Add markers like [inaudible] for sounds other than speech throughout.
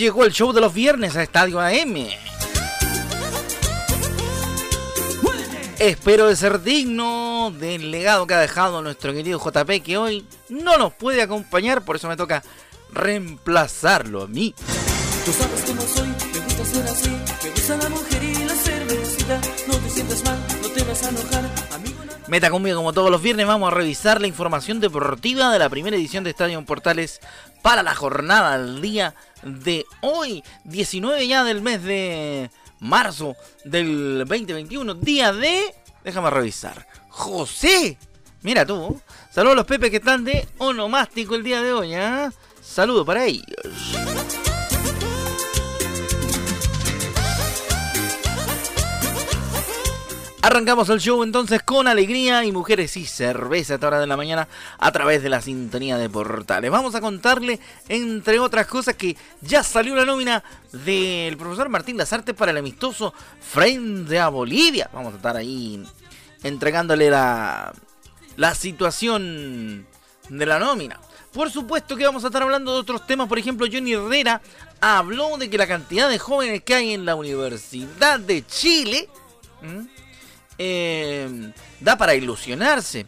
Llegó el show de los viernes a Estadio AM. Espero de ser digno del legado que ha dejado nuestro querido JP que hoy no nos puede acompañar, por eso me toca reemplazarlo a mí. Tú sabes cómo soy, me gusta ser así, me gusta la mujer y la cervecita, no te sientas mal, no te vas a enojar. Meta conmigo como todos los viernes, vamos a revisar la información deportiva de la primera edición de Estadio Portales para la jornada del día de hoy, 19 ya del mes de marzo del 2021, día de... Déjame revisar. José. Mira tú. Saludos a los Pepe que están de onomástico el día de hoy. ¿eh? Saludos para ellos. Arrancamos el show entonces con alegría y mujeres y cerveza a esta hora de la mañana a través de la sintonía de portales. Vamos a contarle, entre otras cosas, que ya salió la nómina del profesor Martín Lazarte para el amistoso frente a Bolivia. Vamos a estar ahí entregándole la, la situación de la nómina. Por supuesto que vamos a estar hablando de otros temas, por ejemplo, Johnny Herrera habló de que la cantidad de jóvenes que hay en la Universidad de Chile... Em, da para ilusionarse.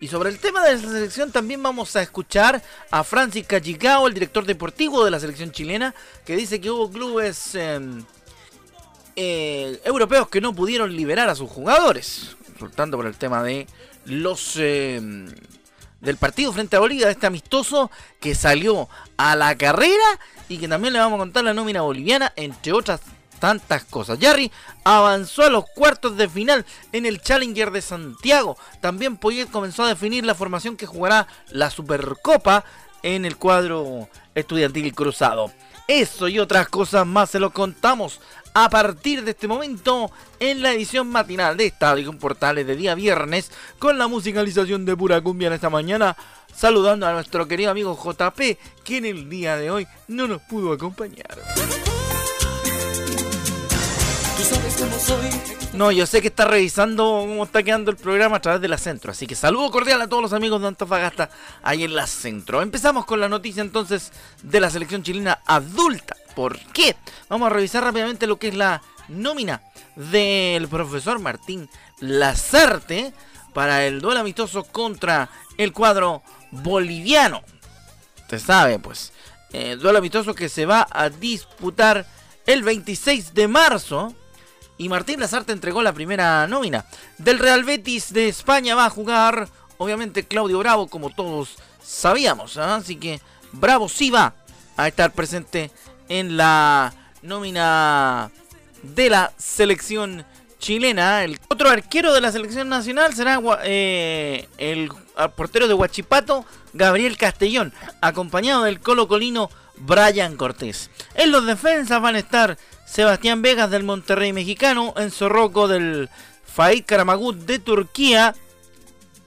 Y sobre el tema de la selección también vamos a escuchar a Francis Cachicao, el director deportivo de la selección chilena, que dice que hubo clubes em, eh, europeos que no pudieron liberar a sus jugadores, resultando por el tema de los em, del partido frente a Bolivia, este amistoso que salió a la carrera y que también le vamos a contar la nómina boliviana, entre otras tantas cosas. Jarry avanzó a los cuartos de final en el Challenger de Santiago. También Poyet comenzó a definir la formación que jugará la Supercopa en el cuadro estudiantil cruzado. Eso y otras cosas más se lo contamos a partir de este momento en la edición matinal de Estadio Portales de día viernes con la musicalización de pura cumbia en esta mañana. Saludando a nuestro querido amigo JP que en el día de hoy no nos pudo acompañar. No, yo sé que está revisando cómo está quedando el programa a través de la Centro, así que saludo cordial a todos los amigos de Antofagasta ahí en la Centro. Empezamos con la noticia entonces de la selección chilena adulta. ¿Por qué? Vamos a revisar rápidamente lo que es la nómina del profesor Martín Lazarte para el duelo amistoso contra el cuadro boliviano. Usted sabe, pues, el duelo amistoso que se va a disputar el 26 de marzo y Martín Lazarte entregó la primera nómina. Del Real Betis de España va a jugar, obviamente, Claudio Bravo, como todos sabíamos. ¿ah? Así que Bravo sí va a estar presente en la nómina de la selección chilena. El otro arquero de la selección nacional será eh, el portero de Huachipato, Gabriel Castellón, acompañado del colo colino Brian Cortés. En los defensas van a estar Sebastián Vegas del Monterrey mexicano, Enzo Rocco del Faid Karamagut de Turquía,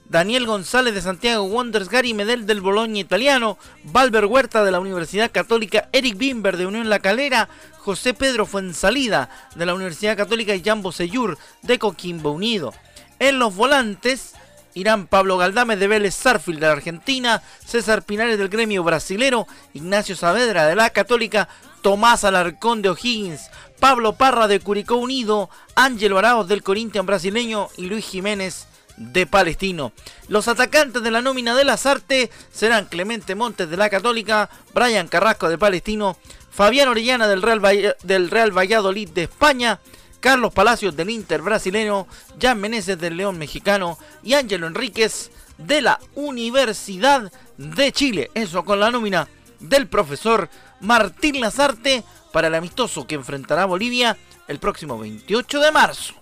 Daniel González de Santiago Wonders, Gary Medel del Boloña italiano, Valver Huerta de la Universidad Católica, Eric Bimber de Unión La Calera, José Pedro Fuensalida de la Universidad Católica y Jambo Seyur de Coquimbo Unido. En los volantes irán Pablo Galdame de Vélez Sarfield de la Argentina, César Pinares del gremio brasilero, Ignacio Saavedra de la Católica, Tomás Alarcón de O'Higgins, Pablo Parra de Curicó Unido, Ángelo Arauz del Corinthians brasileño y Luis Jiménez de Palestino. Los atacantes de la nómina de las artes serán Clemente Montes de la Católica, Brian Carrasco de Palestino, Fabián Orellana del Real, del Real Valladolid de España, Carlos Palacios del Inter brasileño, Jan Meneses del León mexicano y Ángelo Enríquez de la Universidad de Chile. Eso con la nómina del profesor Martín Lazarte para el amistoso que enfrentará Bolivia el próximo 28 de marzo.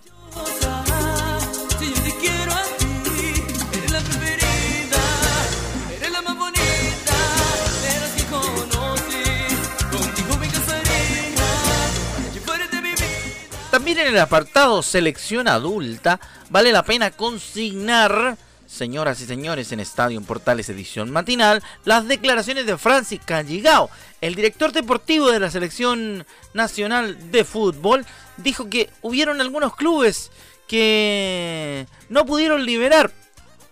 También en el apartado selección adulta vale la pena consignar, señoras y señores, en Estadio Portales edición matinal, las declaraciones de Francis Calligao, el director deportivo de la selección nacional de fútbol, dijo que hubieron algunos clubes que no pudieron liberar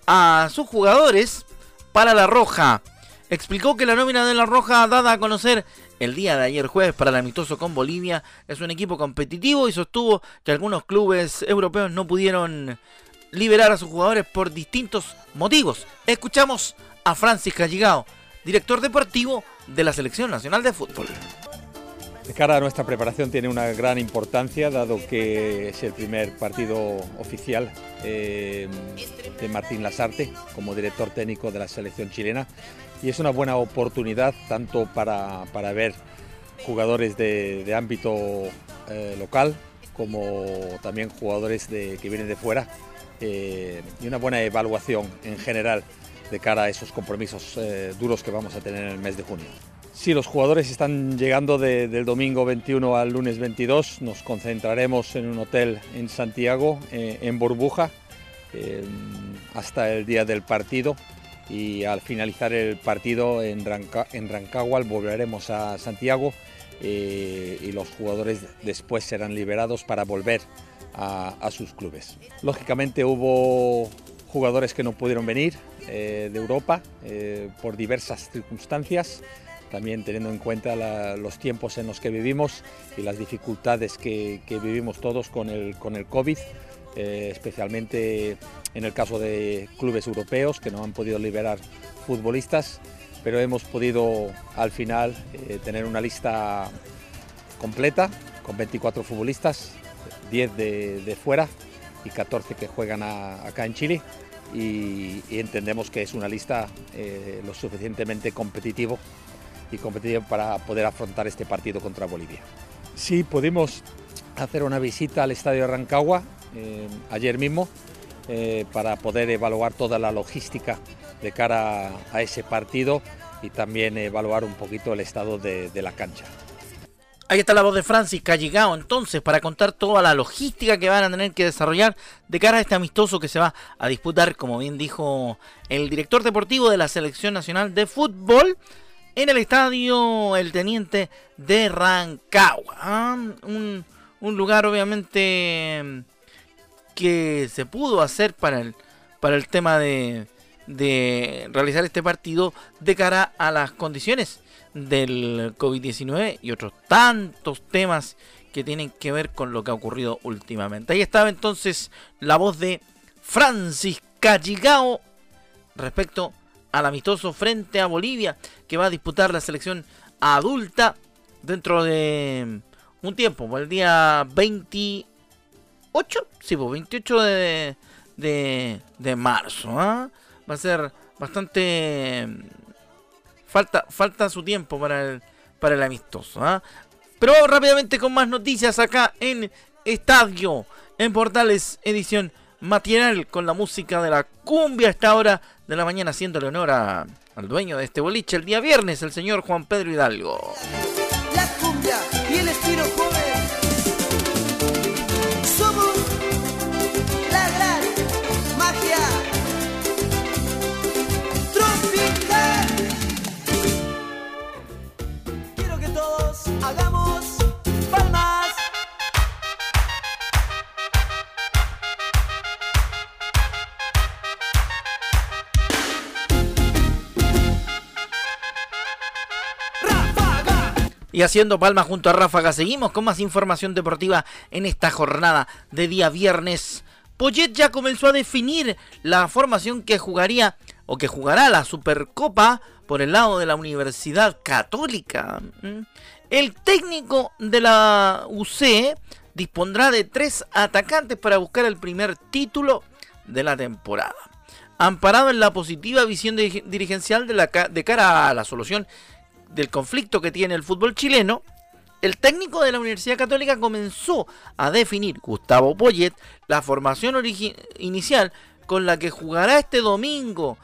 a sus jugadores para la Roja. Explicó que la nómina de la Roja dada a conocer el día de ayer jueves para el amistoso con Bolivia es un equipo competitivo y sostuvo que algunos clubes europeos no pudieron liberar a sus jugadores por distintos motivos. Escuchamos a Francis Calligao, director deportivo de la Selección Nacional de Fútbol. De cara a nuestra preparación tiene una gran importancia, dado que es el primer partido oficial eh, de Martín Lasarte como director técnico de la selección chilena y es una buena oportunidad tanto para, ver jugadores de, ámbito eh, local como también jugadores que vienen de fuera eh, y una buena evaluación en general de cara a esos compromisos eh, duros que vamos a tener en el mes de junio. Sí, los jugadores están llegando del domingo 21 al lunes 22. Nos concentraremos en un hotel en Santiago, en Burbuja, hasta el día del partido y al finalizar el partido en, Rancagua volveremos a Santiago eh, y los jugadores después serán liberados para volver a, sus clubes. Lógicamente hubo jugadores que no pudieron venir eh, de Europa eh, por diversas circunstancias, también teniendo en cuenta los tiempos en los que vivimos y las dificultades que, vivimos todos con el, con el COVID. Eh, especialmente en el caso de clubes europeos que no han podido liberar futbolistas, pero hemos podido al final tener una lista completa con 24 futbolistas, 10 de, fuera y 14 que juegan acá en Chile. Y, entendemos que es una lista eh, lo suficientemente competitivo y competitiva para poder afrontar este partido contra Bolivia. Sí, pudimos hacer una visita al estadio de Rancagua eh, ayer mismo eh, para poder evaluar toda la logística de cara a ese partido y también evaluar un poquito el estado de, la cancha. Ahí está la voz de Francis Calligao entonces para contar toda la logística que van a tener que desarrollar de cara a este amistoso que se va a disputar, como bien dijo el director deportivo de la Selección Nacional de Fútbol, en el estadio El Teniente de Rancagua. Ah, un, un lugar obviamente que se pudo hacer para el, para el tema de, de realizar este partido de cara a las condiciones del COVID-19 y otros tantos temas que tienen que ver con lo que ha ocurrido últimamente. Ahí estaba entonces la voz de Francis Calligao respecto al amistoso frente a Bolivia que va a disputar la selección adulta dentro de un tiempo, el día 20 ¿8? Sí, pues 28 de, de, marzo. ¿ah? Va a ser bastante... Falta, falta su tiempo para el, para el amistoso. ¿ah? Pero vamos rápidamente con más noticias acá en Estadio, en Portales, edición matinal con la música de la cumbia a esta hora de la mañana, haciéndole honor al dueño de este boliche el día viernes, el señor Juan Pedro Hidalgo. La cumbia y el estilo Y haciendo palma junto a Ráfaga, seguimos con más información deportiva en esta jornada de día viernes. Poyet ya comenzó a definir la formación que jugaría o que jugará la Supercopa por el lado de la Universidad Católica. ¿Mm? El técnico de la UC dispondrá de tres atacantes para buscar el primer título de la temporada. Amparado en la positiva visión dirigencial de, cara a la solución del conflicto que tiene el fútbol chileno, el técnico de la Universidad Católica comenzó a definir, Gustavo Poyet, la formación inicial con la que jugará este domingo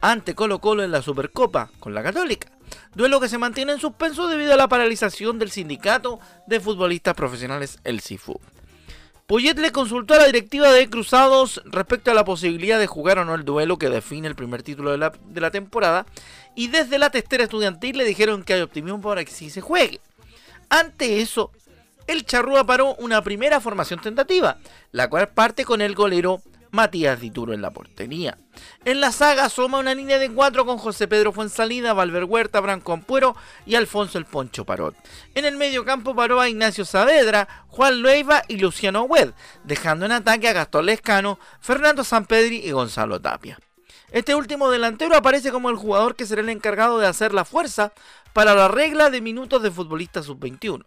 ante Colo Colo en la Supercopa con la Católica. Duelo que se mantiene en suspenso debido a la paralización del sindicato de futbolistas profesionales, el CIFU. Poyet le consultó a la directiva de Cruzados respecto a la posibilidad de jugar o no el duelo que define el primer título de la, de la temporada y desde la testera estudiantil le dijeron que hay optimismo para que sí se juegue. Ante eso, el Charrúa paró una primera formación tentativa, la cual parte con el golero Matías Dituro en la portería. En la saga asoma una línea de cuatro con José Pedro Fuensalida, Valver Huerta, Branco Ampuero y Alfonso el Poncho Parot. En el medio campo paró a Ignacio Saavedra, Juan Lueiva y Luciano Wed, dejando en ataque a Gastón Lescano, Fernando Sampedri y Gonzalo Tapia. Este último delantero aparece como el jugador que será el encargado de hacer la fuerza para la regla de minutos de futbolista sub-21.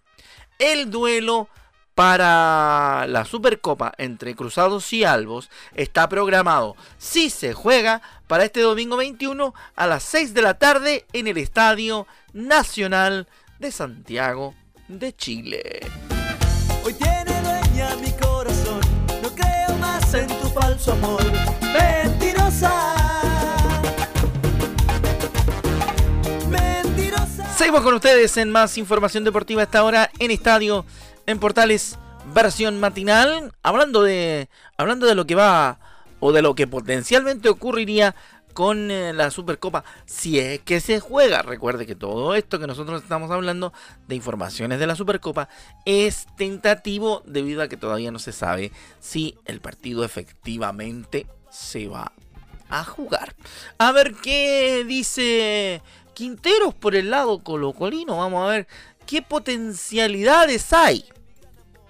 El duelo para la Supercopa entre Cruzados y Albos está programado, si se juega, para este domingo 21 a las 6 de la tarde en el Estadio Nacional de Santiago de Chile. Hoy tiene dueña mi corazón, no creo más en tu falso amor, mentirosa. Seguimos con ustedes en más información deportiva esta hora en Estadio en Portales versión matinal, hablando de hablando de lo que va o de lo que potencialmente ocurriría con eh, la Supercopa si es que se juega. Recuerde que todo esto que nosotros estamos hablando de informaciones de la Supercopa es tentativo debido a que todavía no se sabe si el partido efectivamente se va a jugar. A ver qué dice Quinteros por el lado colocolino. Vamos a ver qué potencialidades hay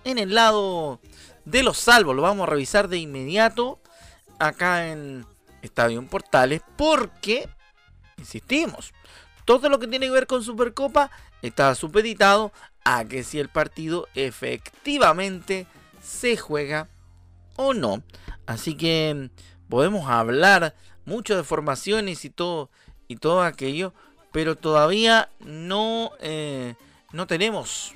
en el lado de los salvos. Lo vamos a revisar de inmediato acá en Estadio Portales porque, insistimos, todo lo que tiene que ver con Supercopa está supeditado a que si el partido efectivamente se juega o no. Así que podemos hablar mucho de formaciones y todo y todo aquello, pero todavía no, eh, no tenemos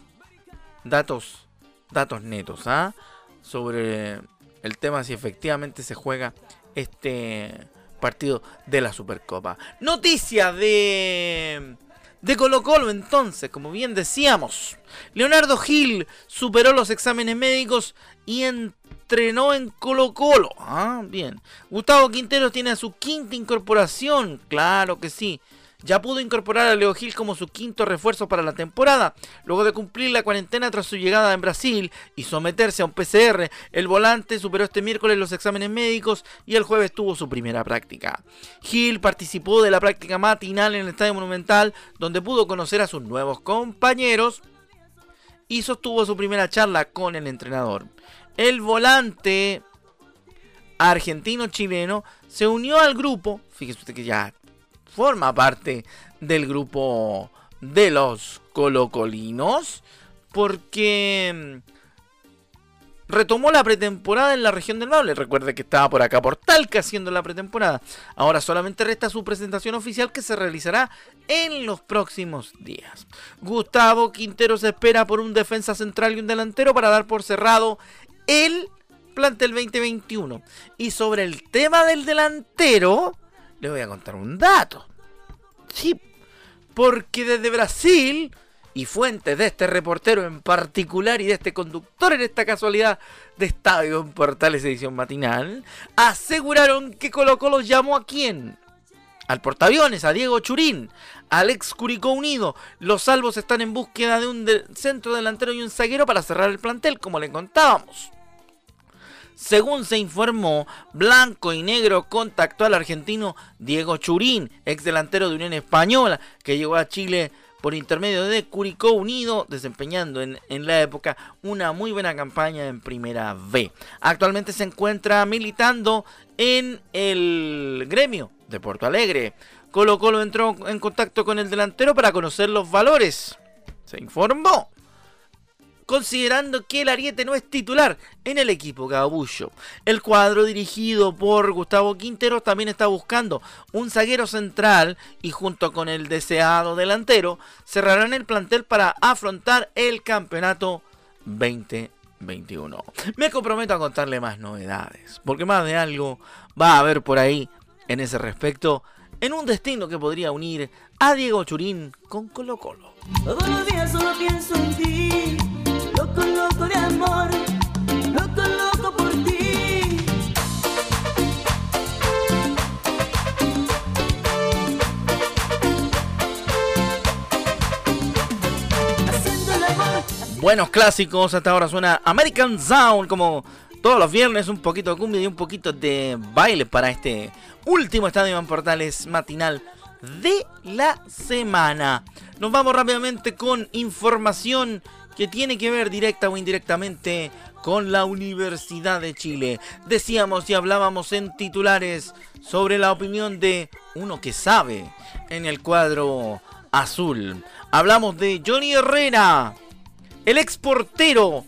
datos datos netos ¿ah? sobre el tema si efectivamente se juega este partido de la Supercopa. Noticia de de Colo Colo entonces, como bien decíamos, Leonardo Gil superó los exámenes médicos y entrenó en Colo Colo. Ah, bien. Gustavo Quintero tiene su quinta incorporación, claro que sí ya pudo incorporar a Leo Gil como su quinto refuerzo para la temporada. Luego de cumplir la cuarentena tras su llegada en Brasil y someterse a un PCR, el volante superó este miércoles los exámenes médicos y el jueves tuvo su primera práctica. Gil participó de la práctica matinal en el Estadio Monumental, donde pudo conocer a sus nuevos compañeros y sostuvo su primera charla con el entrenador. El volante argentino-chileno se unió al grupo, fíjese usted que ya forma parte del grupo de los colocolinos porque mm, retomó la pretemporada en la región del Maule. Recuerde que estaba por acá por Talca haciendo la pretemporada. Ahora solamente resta su presentación oficial que se realizará en los próximos días. Gustavo Quintero se espera por un defensa central y un delantero para dar por cerrado el plantel 2021. Y sobre el tema del delantero, le voy a contar un dato. Sí, porque desde Brasil, y fuentes de este reportero en particular y de este conductor en esta casualidad de Estadio en Portales Edición Matinal, aseguraron que Colo Colo llamó a quién? Al portaaviones, a Diego Churín, al ex Curicó Unido. Los salvos están en búsqueda de un centro delantero y un zaguero para cerrar el plantel, como le contábamos. Según se informó, Blanco y Negro contactó al argentino Diego Churín, ex delantero de Unión Española, que llegó a Chile por intermedio de Curicó Unido, desempeñando en, en, la época una muy buena campaña en Primera B. Actualmente se encuentra militando en el gremio de Porto Alegre. Colo Colo entró en contacto con el delantero para conocer los valores. Se informó considerando que el Ariete no es titular en el equipo Cabullo. El cuadro dirigido por Gustavo Quintero también está buscando un zaguero central y junto con el deseado delantero cerrarán el plantel para afrontar el campeonato 2021. Me comprometo a contarle más novedades, porque más de algo va a haber por ahí en ese respecto en un destino que podría unir a Diego Churín con Colo Colo. Todos los días solo pienso en ti, Buenos clásicos, hasta ahora suena American Sound como todos los viernes, un poquito de cumbia y un poquito de baile para este último Estadio en Portales matinal de la semana. Nos vamos rápidamente con información que tiene que ver directa o indirectamente con la Universidad de Chile. Decíamos y hablábamos en titulares sobre la opinión de uno que sabe en el cuadro azul. Hablamos de Johnny Herrera, el ex portero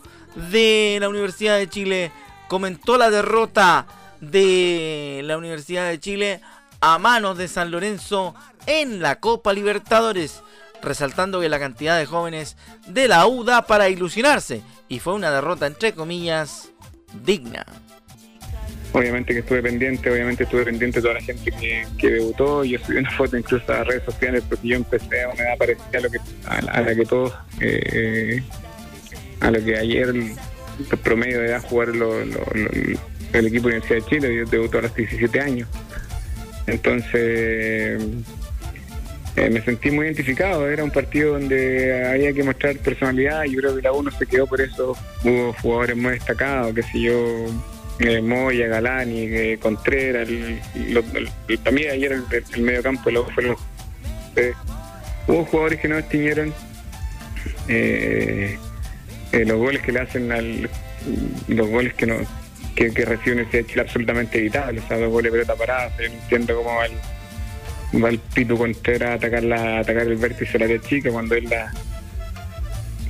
de la Universidad de Chile, comentó la derrota de la Universidad de Chile a manos de San Lorenzo en la Copa Libertadores, resaltando que la cantidad de jóvenes de la U da para ilusionarse y fue una derrota entre comillas digna. Obviamente que estuve pendiente, obviamente estuve pendiente de toda la gente que, que debutó. Yo subí una foto incluso a las redes sociales porque yo empecé a una edad parecida a, lo que, a, la, que todos, eh, a lo que ayer el, promedio de edad jugar el equipo de Universidad de Chile. Yo debutó a los 17 años. Entonces eh, me sentí muy identificado. Era un partido donde había que mostrar personalidad. Yo creo que la uno se quedó por eso. Hubo jugadores muy destacados, que sé yo, eh, Moya, Galani, eh, Contreras. El, también ayer el, el medio campo lo fue. lo- eh, hubo jugadores que no distinguieron eh, eh, los goles que le hacen al. los goles que no que, que recibe Universidad de Chile absolutamente evitables. O sea, dos goles de pelota no entiendo cómo va el, va el Pitu Contreras a atacar, la, atacar el vértice del área chica cuando es la.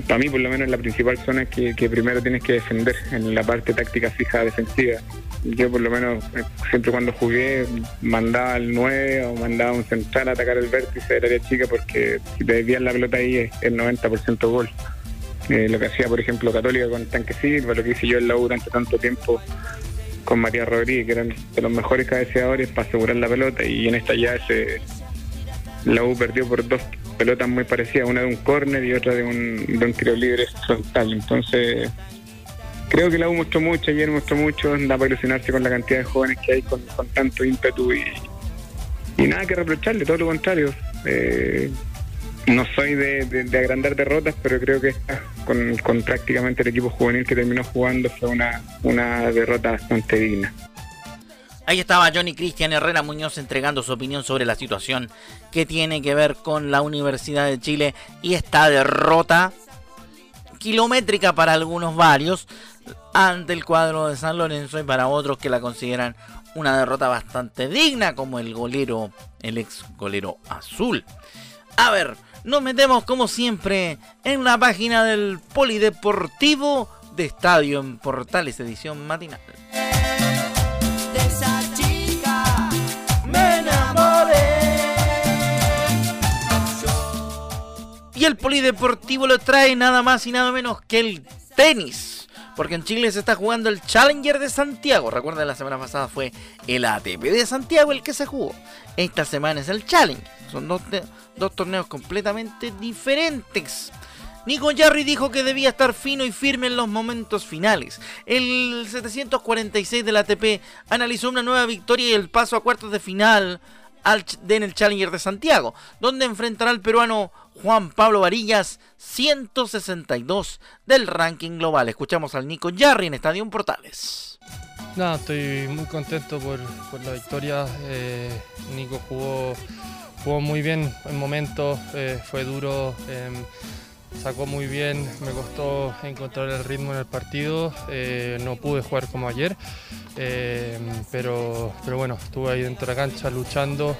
Para mí, por lo menos, la principal zona que, que primero tienes que defender en la parte táctica fija defensiva. Yo, por lo menos, eh, siempre cuando jugué, mandaba al 9 o mandaba un central a atacar el vértice del área chica porque si te desvías la pelota ahí es el 90% gol. Eh, lo que hacía, por ejemplo, Católica con Tanque Silva, lo que hice yo en la U durante tanto tiempo con Matías Rodríguez, que eran de los mejores cabeceadores para asegurar la pelota. Y en esta ya se, la U perdió por dos pelotas muy parecidas, una de un córner y otra de un, de un tiro libre frontal. Entonces, creo que la U mostró mucho, ayer mostró mucho, da para ilusionarse con la cantidad de jóvenes que hay con, con tanto ímpetu y, y nada que reprocharle, todo lo contrario. Eh, no soy de, agrandar derrotas, pero creo que con prácticamente el equipo juvenil que terminó jugando fue una, una derrota bastante digna. Ahí estaba Johnny Cristian Herrera Muñoz entregando su opinión sobre la situación que tiene que ver con la Universidad de Chile y esta derrota kilométrica para algunos varios ante el cuadro de San Lorenzo y para otros que la consideran una derrota bastante digna como el golero, el ex golero azul. A ver, nos metemos como siempre en la página del Polideportivo de Estadio en Portales edición matinal. De esa chica me enamoré. Y el polideportivo lo trae nada más y nada menos que el tenis. Porque en Chile se está jugando el Challenger de Santiago. Recuerden, la semana pasada fue el ATP de Santiago el que se jugó. Esta semana es el Challenger. Son dos, torneos completamente diferentes. Nico Jarry dijo que debía estar fino y firme en los momentos finales. El 746 del ATP analizó una nueva victoria y el paso a cuartos de final al en el Challenger de Santiago, donde enfrentará al peruano Juan Pablo Varillas, 162 del ranking global. Escuchamos al Nico Jarry en Estadio Portales. Nada, estoy muy contento por, por la victoria. Eh, Nico jugó, jugó muy bien en momentos, eh, fue duro, em, sacó muy bien, me costó encontrar el ritmo en el partido, eh, no pude jugar como ayer, em, pero, pero bueno, estuve ahí dentro de la cancha luchando,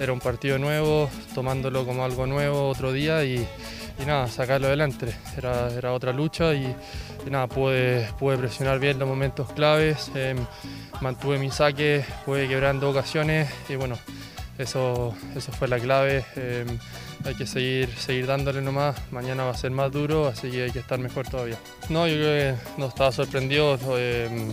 era un partido nuevo, tomándolo como algo nuevo otro día y, nada, sacarlo adelante. Era, era otra lucha y, nada, pude, pude presionar bien los momentos claves, em, mantuve mi saque, pude dos ocasiones y bueno, eso, eso fue la clave. Em, hay que seguir, seguir dándole nomás. Mañana va a ser más duro, así que hay que estar mejor todavía. No, yo creo que no estaba sorprendido. Em,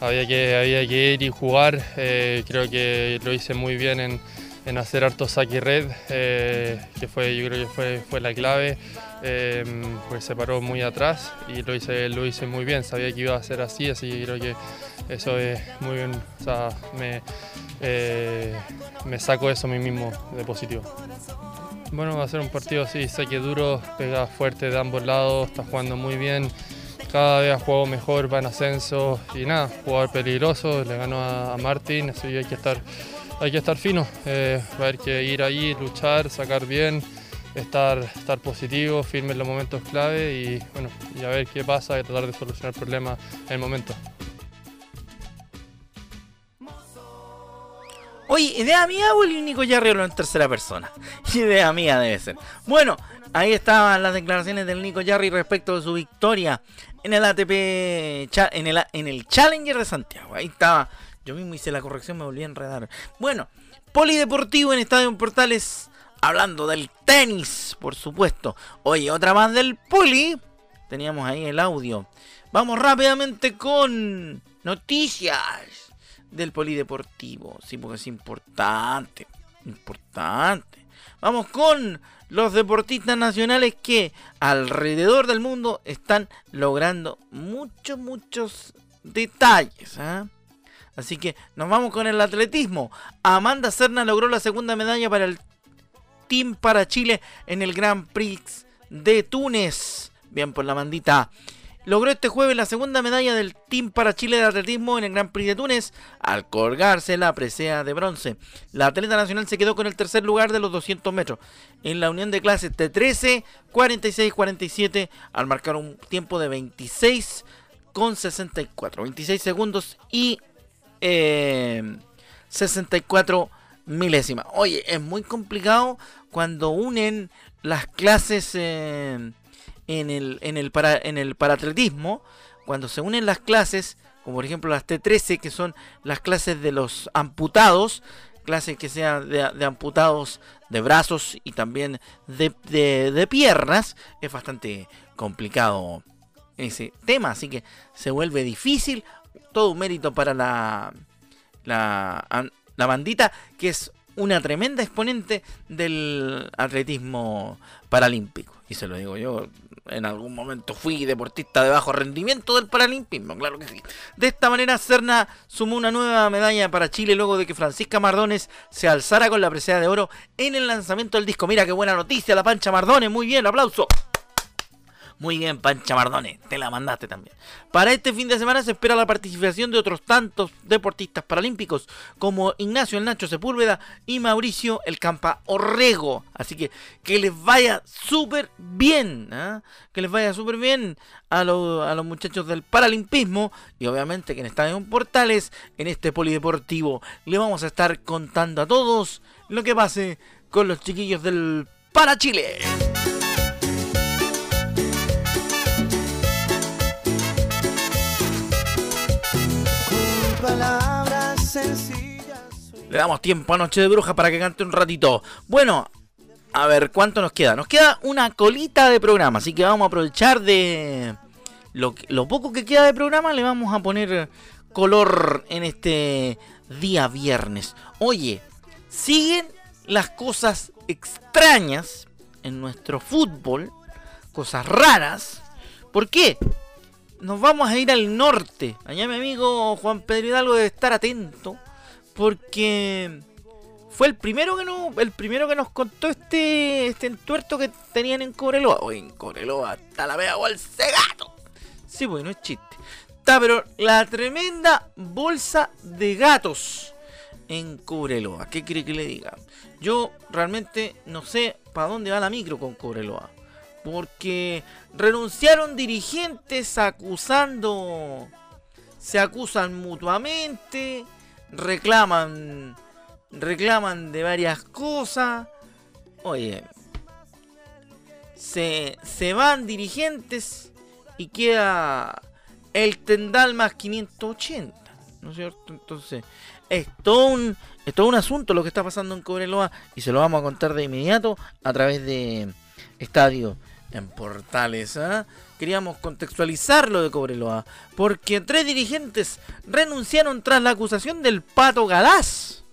había, que, había que ir y jugar. Eh, creo que lo hice muy bien en, en hacer harto saque red, eh, que fue, yo creo que fue, fue la clave. Em, pues se paró muy atrás y lo hice, lo hice muy bien. Sabía que iba a ser así, así que creo que eso es muy bien. Me, eh, me saco eso a mí mismo de positivo. Bueno, va a ser un partido así, sé que duro, pega fuerte de ambos lados, está jugando muy bien, cada vez ha jugado mejor, va en ascenso y nada, jugador peligroso, le ganó a, Martín, así que hay que estar, hay que estar fino, eh, va a haber que ir ahí, luchar, sacar bien, estar, estar positivo, firme en los momentos clave y bueno, y a ver qué pasa y tratar de solucionar el problema en el momento. Oye, ¿idea mía o el Nico Yarri en tercera persona? [laughs] Idea mía debe ser. Bueno, ahí estaban las declaraciones del Nico Yarri respecto de su victoria en el ATP, en el, en el Challenger de Santiago. Ahí estaba. Yo mismo hice la corrección, me volví a enredar. Bueno, Polideportivo en Estadio Portales, hablando del tenis, por supuesto. Oye, otra más del Poli. Teníamos ahí el audio. Vamos rápidamente con noticias del polideportivo. Sí, porque es importante. Importante. Vamos con los deportistas nacionales que alrededor del mundo están logrando muchos, muchos detalles. ¿ah? Así que nos vamos con el atletismo. Amanda Serna logró la segunda medalla para el Team para Chile en el Grand Prix de Túnez. Bien por la mandita logró este jueves la segunda medalla del Team para Chile de atletismo en el Gran Prix de Túnez al colgarse la presea de bronce. La atleta nacional se quedó con el tercer lugar de los 200 metros en la unión de clases de 13, 46, 47 al marcar un tiempo de 26 con 64, 26 segundos y 64 eh, milésimas. Oye, es muy complicado cuando unen las clases en el, en el, para, en el paratletismo, cuando se unen las clases, como por ejemplo las T13, que son las clases de los amputados, clases que sean de, amputados de brazos y también de, de, piernas, es bastante complicado ese tema, así que se vuelve difícil, todo un mérito para la, la, la bandita, que es una tremenda exponente del atletismo paralímpico. Y se lo digo yo, en algún momento fui deportista de bajo rendimiento del paralimpismo, claro que sí. De esta manera, Cerna sumó una nueva medalla para Chile luego de que Francisca Mardones se alzara con la presea de oro en el lanzamiento del disco. Mira qué buena noticia, la pancha Mardones, muy bien, aplauso. Muy bien, Pancha Mardone, te la mandaste también. Para este fin de semana se espera la participación de otros tantos deportistas paralímpicos como Ignacio el Nacho Sepúlveda y Mauricio el Campa Orrego. Así que que les vaya súper bien, ¿ah? que les vaya súper bien a, los muchachos del paralimpismo y obviamente que en Estadio Portales, en este polideportivo, le vamos a estar contando a todos lo que pase con los chiquillos del Para Chile. Le damos tiempo a Noche de Bruja para que cante un ratito. Bueno, a ver, ¿cuánto nos queda? Nos queda una colita de programa, así que vamos a aprovechar de lo, lo poco que queda de programa, le vamos a poner color en este día viernes. Oye, siguen las cosas extrañas en nuestro fútbol, cosas raras. ¿Por qué? nos vamos a ir al norte. Allá mi amigo Juan Pedro Hidalgo debe estar atento. Porque fue el primero que nos, el primero que nos contó este, este entuerto que tenían en Cobreloa. Oye, en Cobreloa está la vea o el cegato. Sí, pues no es chiste. Está, pero la tremenda bolsa de gatos en Cobreloa. ¿Qué quiere que le diga? Yo realmente no sé para dónde va la micro con Cobreloa porque renunciaron dirigentes acusando, se acusan mutuamente, reclaman, reclaman de varias cosas. Oye, se, se van dirigentes y queda el Tendal más 580, ¿no es cierto? Entonces, es todo un, es todo un asunto lo que está pasando en Cobreloa y se lo vamos a contar de inmediato a través de Estadio en Portales. ¿ah? Queríamos contextualizar lo de Cobreloa porque tres dirigentes renunciaron tras la acusación del Pato Galás.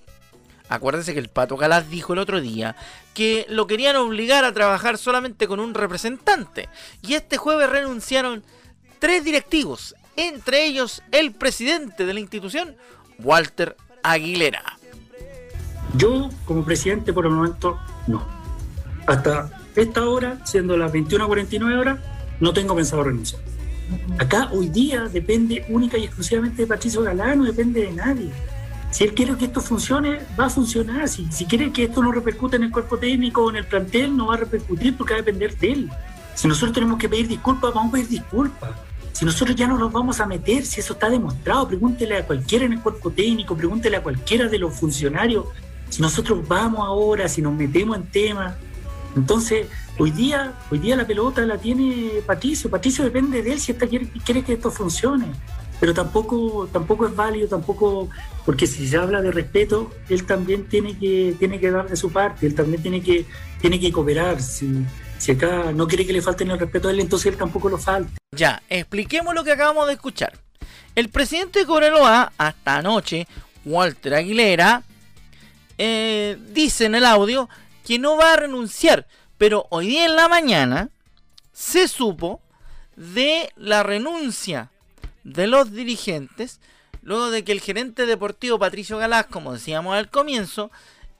Acuérdense que el Pato Galás dijo el otro día que lo querían obligar a trabajar solamente con un representante. Y este jueves renunciaron tres directivos, entre ellos el presidente de la institución, Walter Aguilera. Yo, como presidente, por el momento, no. Hasta esta hora, siendo las 21.49 horas, no tengo pensado renunciar. Acá hoy día depende única y exclusivamente de Patricio Galán, no depende de nadie. Si él quiere que esto funcione, va a funcionar. Si, si quiere que esto no repercute en el cuerpo técnico o en el plantel, no va a repercutir porque va a depender de él. Si nosotros tenemos que pedir disculpas, vamos a pedir disculpas. Si nosotros ya no nos vamos a meter, si eso está demostrado, pregúntele a cualquiera en el cuerpo técnico, pregúntele a cualquiera de los funcionarios. Si nosotros vamos ahora, si nos metemos en temas. Entonces, hoy día, hoy día la pelota la tiene Patricio. Patricio depende de él si esta quiere, quiere que esto funcione. Pero tampoco, tampoco es válido, tampoco, porque si se habla de respeto, él también tiene que, tiene que dar de su parte, él también tiene que, tiene que cooperar. Si, si acá no quiere que le falten el respeto a él, entonces él tampoco lo falte. Ya, expliquemos lo que acabamos de escuchar. El presidente de Cobreloa, hasta anoche, Walter Aguilera, eh, dice en el audio que no va a renunciar, pero hoy día en la mañana se supo de la renuncia de los dirigentes, luego de que el gerente deportivo Patricio Galás, como decíamos al comienzo,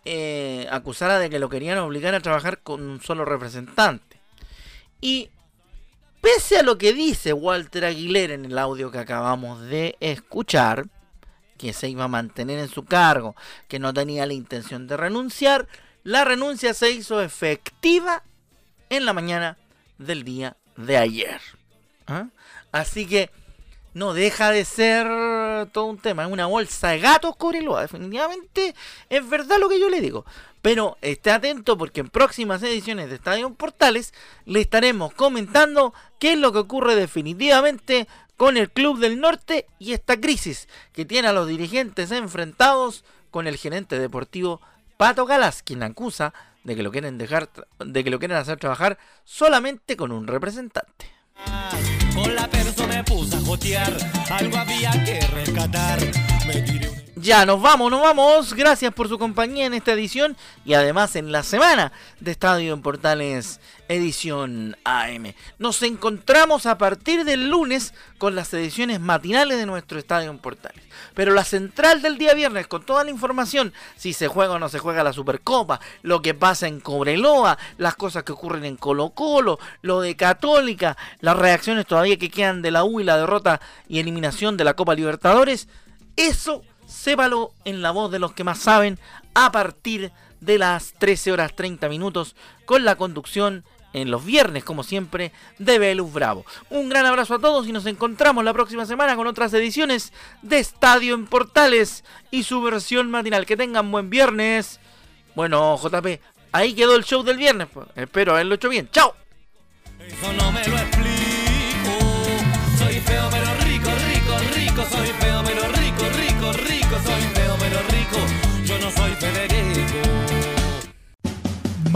eh, acusara de que lo querían obligar a trabajar con un solo representante. Y pese a lo que dice Walter Aguilera en el audio que acabamos de escuchar, que se iba a mantener en su cargo, que no tenía la intención de renunciar, la renuncia se hizo efectiva en la mañana del día de ayer. ¿Ah? Así que no deja de ser todo un tema. Es una bolsa de gatos, Cobreloa. Definitivamente es verdad lo que yo le digo. Pero esté atento porque en próximas ediciones de Estadio Portales le estaremos comentando qué es lo que ocurre definitivamente con el Club del Norte y esta crisis que tiene a los dirigentes enfrentados con el gerente deportivo Pato Galas, quien acusa de que lo quieren dejar, de que lo quieren hacer trabajar solamente con un representante. Ya, nos vamos, nos vamos. Gracias por su compañía en esta edición y además en la semana de Estadio en Portales edición AM. Nos encontramos a partir del lunes con las ediciones matinales de nuestro Estadio en Portales. Pero la central del día viernes con toda la información, si se juega o no se juega la Supercopa, lo que pasa en Cobreloa, las cosas que ocurren en Colo Colo, lo de Católica, las reacciones todavía que quedan de la U y la derrota y eliminación de la Copa Libertadores, eso sépalo en la voz de los que más saben a partir de las 13 horas 30 minutos con la conducción en los viernes, como siempre, de Velus Bravo. Un gran abrazo a todos y nos encontramos la próxima semana con otras ediciones de Estadio en Portales y su versión matinal. Que tengan buen viernes. Bueno, JP, ahí quedó el show del viernes. Pues. Espero haberlo hecho bien. ¡Chao!